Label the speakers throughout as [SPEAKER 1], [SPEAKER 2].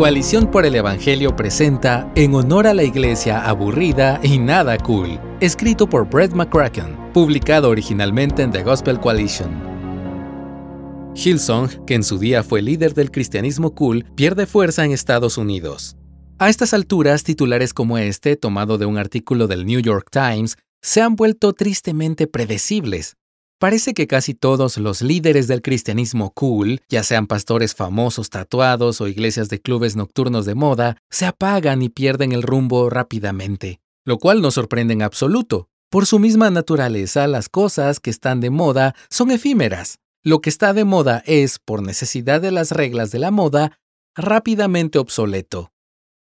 [SPEAKER 1] Coalición por el Evangelio presenta En honor a la iglesia aburrida y nada cool, escrito por Brett McCracken, publicado originalmente en The Gospel Coalition. Hillsong, que en su día fue líder del cristianismo cool, pierde fuerza en Estados Unidos. A estas alturas, titulares como este, tomado de un artículo del New York Times, se han vuelto tristemente predecibles, Parece que casi todos los líderes del cristianismo cool, ya sean pastores famosos tatuados o iglesias de clubes nocturnos de moda, se apagan y pierden el rumbo rápidamente, lo cual no sorprende en absoluto. Por su misma naturaleza, las cosas que están de moda son efímeras. Lo que está de moda es, por necesidad de las reglas de la moda, rápidamente obsoleto.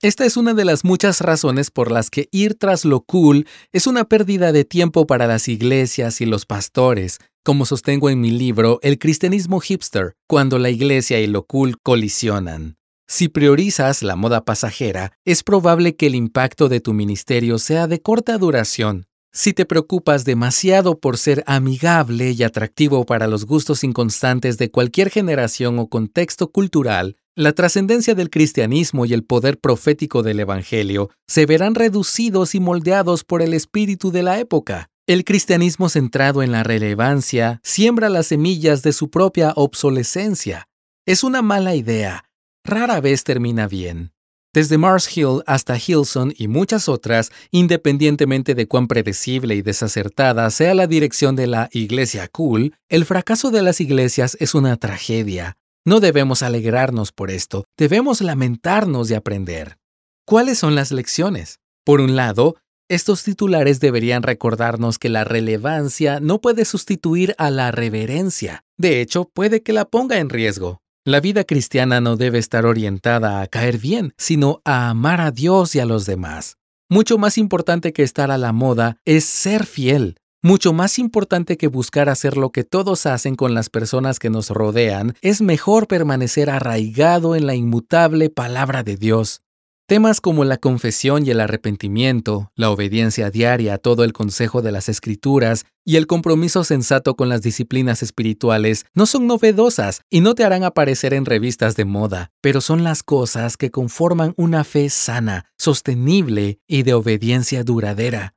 [SPEAKER 1] Esta es una de las muchas razones por las que ir tras lo cool es una pérdida de tiempo para las iglesias y los pastores, como sostengo en mi libro El cristianismo hipster, cuando la iglesia y lo cool colisionan. Si priorizas la moda pasajera, es probable que el impacto de tu ministerio sea de corta duración. Si te preocupas demasiado por ser amigable y atractivo para los gustos inconstantes de cualquier generación o contexto cultural, la trascendencia del cristianismo y el poder profético del Evangelio se verán reducidos y moldeados por el espíritu de la época. El cristianismo centrado en la relevancia siembra las semillas de su propia obsolescencia. Es una mala idea. Rara vez termina bien. Desde Mars Hill hasta Hilson y muchas otras, independientemente de cuán predecible y desacertada sea la dirección de la iglesia cool, el fracaso de las iglesias es una tragedia. No debemos alegrarnos por esto, debemos lamentarnos de aprender. ¿Cuáles son las lecciones? Por un lado, estos titulares deberían recordarnos que la relevancia no puede sustituir a la reverencia. De hecho, puede que la ponga en riesgo. La vida cristiana no debe estar orientada a caer bien, sino a amar a Dios y a los demás. Mucho más importante que estar a la moda es ser fiel, mucho más importante que buscar hacer lo que todos hacen con las personas que nos rodean, es mejor permanecer arraigado en la inmutable palabra de Dios. Temas como la confesión y el arrepentimiento, la obediencia diaria a todo el consejo de las escrituras y el compromiso sensato con las disciplinas espirituales no son novedosas y no te harán aparecer en revistas de moda, pero son las cosas que conforman una fe sana, sostenible y de obediencia duradera.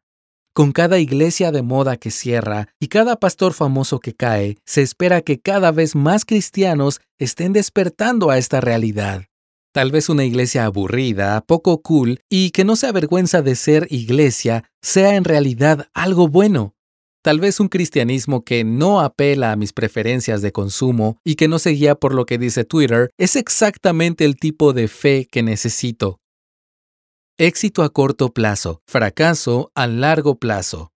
[SPEAKER 1] Con cada iglesia de moda que cierra y cada pastor famoso que cae, se espera que cada vez más cristianos estén despertando a esta realidad. Tal vez una iglesia aburrida, poco cool y que no se avergüenza de ser iglesia sea en realidad algo bueno. Tal vez un cristianismo que no apela a mis preferencias de consumo y que no se guía por lo que dice Twitter es exactamente el tipo de fe que necesito. Éxito a corto plazo, fracaso a largo plazo.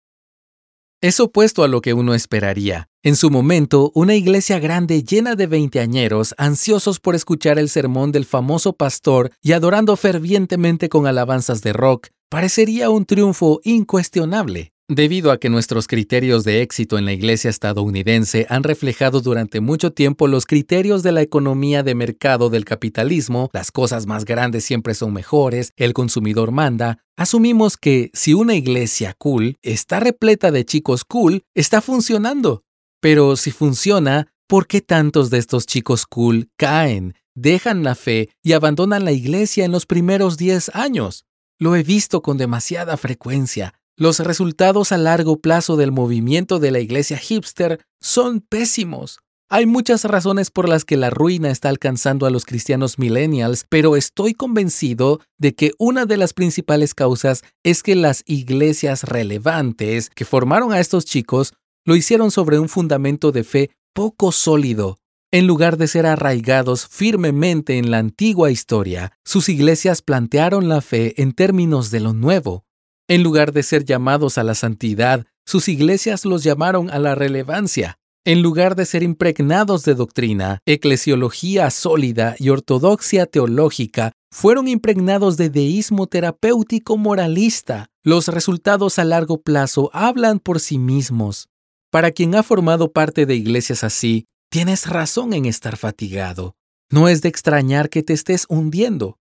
[SPEAKER 1] Es opuesto a lo que uno esperaría. En su momento, una iglesia grande llena de veinteañeros, ansiosos por escuchar el sermón del famoso pastor y adorando fervientemente con alabanzas de rock, parecería un triunfo incuestionable. Debido a que nuestros criterios de éxito en la iglesia estadounidense han reflejado durante mucho tiempo los criterios de la economía de mercado del capitalismo, las cosas más grandes siempre son mejores, el consumidor manda, asumimos que si una iglesia cool está repleta de chicos cool, está funcionando. Pero si funciona, ¿por qué tantos de estos chicos cool caen, dejan la fe y abandonan la iglesia en los primeros 10 años? Lo he visto con demasiada frecuencia los resultados a largo plazo del movimiento de la iglesia hipster son pésimos. Hay muchas razones por las que la ruina está alcanzando a los cristianos millennials, pero estoy convencido de que una de las principales causas es que las iglesias relevantes que formaron a estos chicos lo hicieron sobre un fundamento de fe poco sólido. En lugar de ser arraigados firmemente en la antigua historia, sus iglesias plantearon la fe en términos de lo nuevo. En lugar de ser llamados a la santidad, sus iglesias los llamaron a la relevancia. En lugar de ser impregnados de doctrina, eclesiología sólida y ortodoxia teológica, fueron impregnados de deísmo terapéutico moralista. Los resultados a largo plazo hablan por sí mismos. Para quien ha formado parte de iglesias así, tienes razón en estar fatigado. No es de extrañar que te estés hundiendo.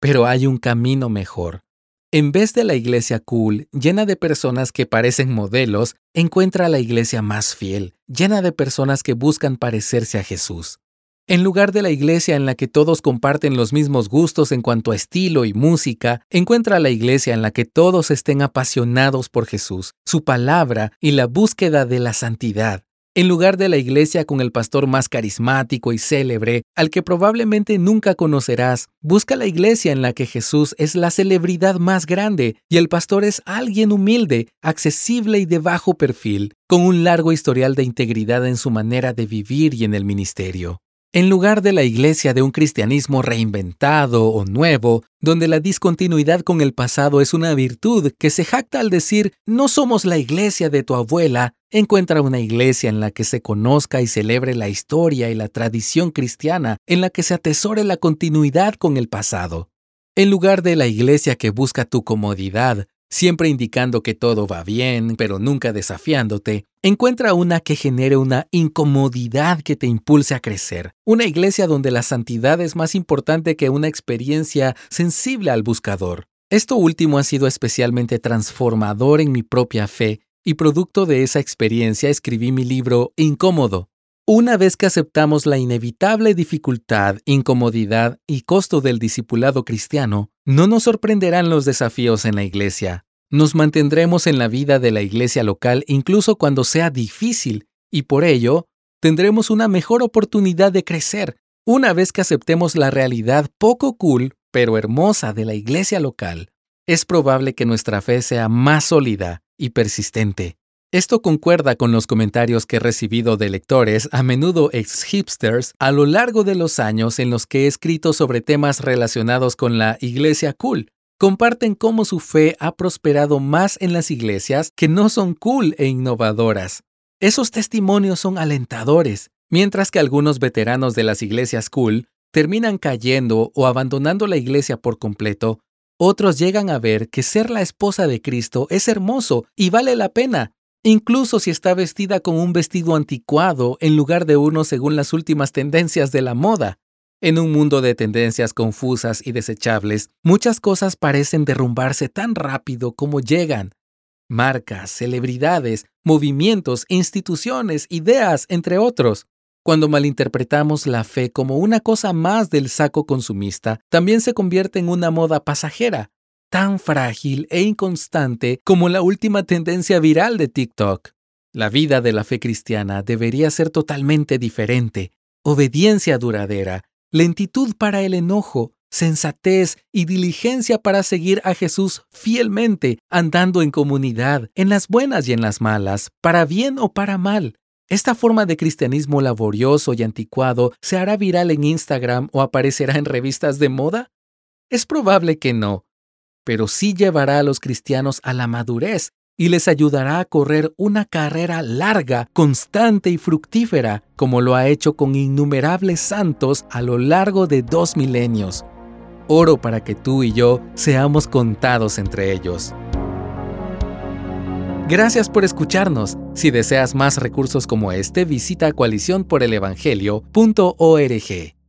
[SPEAKER 1] Pero hay un camino mejor. En vez de la iglesia cool, llena de personas que parecen modelos, encuentra la iglesia más fiel, llena de personas que buscan parecerse a Jesús. En lugar de la iglesia en la que todos comparten los mismos gustos en cuanto a estilo y música, encuentra la iglesia en la que todos estén apasionados por Jesús, su palabra y la búsqueda de la santidad. En lugar de la iglesia con el pastor más carismático y célebre, al que probablemente nunca conocerás, busca la iglesia en la que Jesús es la celebridad más grande y el pastor es alguien humilde, accesible y de bajo perfil, con un largo historial de integridad en su manera de vivir y en el ministerio. En lugar de la iglesia de un cristianismo reinventado o nuevo, donde la discontinuidad con el pasado es una virtud que se jacta al decir no somos la iglesia de tu abuela, encuentra una iglesia en la que se conozca y celebre la historia y la tradición cristiana, en la que se atesore la continuidad con el pasado. En lugar de la iglesia que busca tu comodidad, siempre indicando que todo va bien, pero nunca desafiándote, encuentra una que genere una incomodidad que te impulse a crecer. Una iglesia donde la santidad es más importante que una experiencia sensible al buscador. Esto último ha sido especialmente transformador en mi propia fe y producto de esa experiencia escribí mi libro Incómodo, una vez que aceptamos la inevitable dificultad, incomodidad y costo del discipulado cristiano, no nos sorprenderán los desafíos en la iglesia. Nos mantendremos en la vida de la iglesia local incluso cuando sea difícil, y por ello, tendremos una mejor oportunidad de crecer una vez que aceptemos la realidad poco cool, pero hermosa de la iglesia local. Es probable que nuestra fe sea más sólida y persistente. Esto concuerda con los comentarios que he recibido de lectores, a menudo ex-hipsters, a lo largo de los años en los que he escrito sobre temas relacionados con la iglesia cool. Comparten cómo su fe ha prosperado más en las iglesias que no son cool e innovadoras. Esos testimonios son alentadores, mientras que algunos veteranos de las iglesias cool terminan cayendo o abandonando la iglesia por completo, otros llegan a ver que ser la esposa de Cristo es hermoso y vale la pena, incluso si está vestida con un vestido anticuado en lugar de uno según las últimas tendencias de la moda. En un mundo de tendencias confusas y desechables, muchas cosas parecen derrumbarse tan rápido como llegan. Marcas, celebridades, movimientos, instituciones, ideas, entre otros. Cuando malinterpretamos la fe como una cosa más del saco consumista, también se convierte en una moda pasajera, tan frágil e inconstante como la última tendencia viral de TikTok. La vida de la fe cristiana debería ser totalmente diferente, obediencia duradera, lentitud para el enojo, sensatez y diligencia para seguir a Jesús fielmente, andando en comunidad, en las buenas y en las malas, para bien o para mal. Esta forma de cristianismo laborioso y anticuado se hará viral en Instagram o aparecerá en revistas de moda? Es probable que no, pero sí llevará a los cristianos a la madurez y les ayudará a correr una carrera larga, constante y fructífera, como lo ha hecho con innumerables santos a lo largo de dos milenios. Oro para que tú y yo seamos contados entre ellos. Gracias por escucharnos. Si deseas más recursos como este, visita coaliciónporelevangelio.org.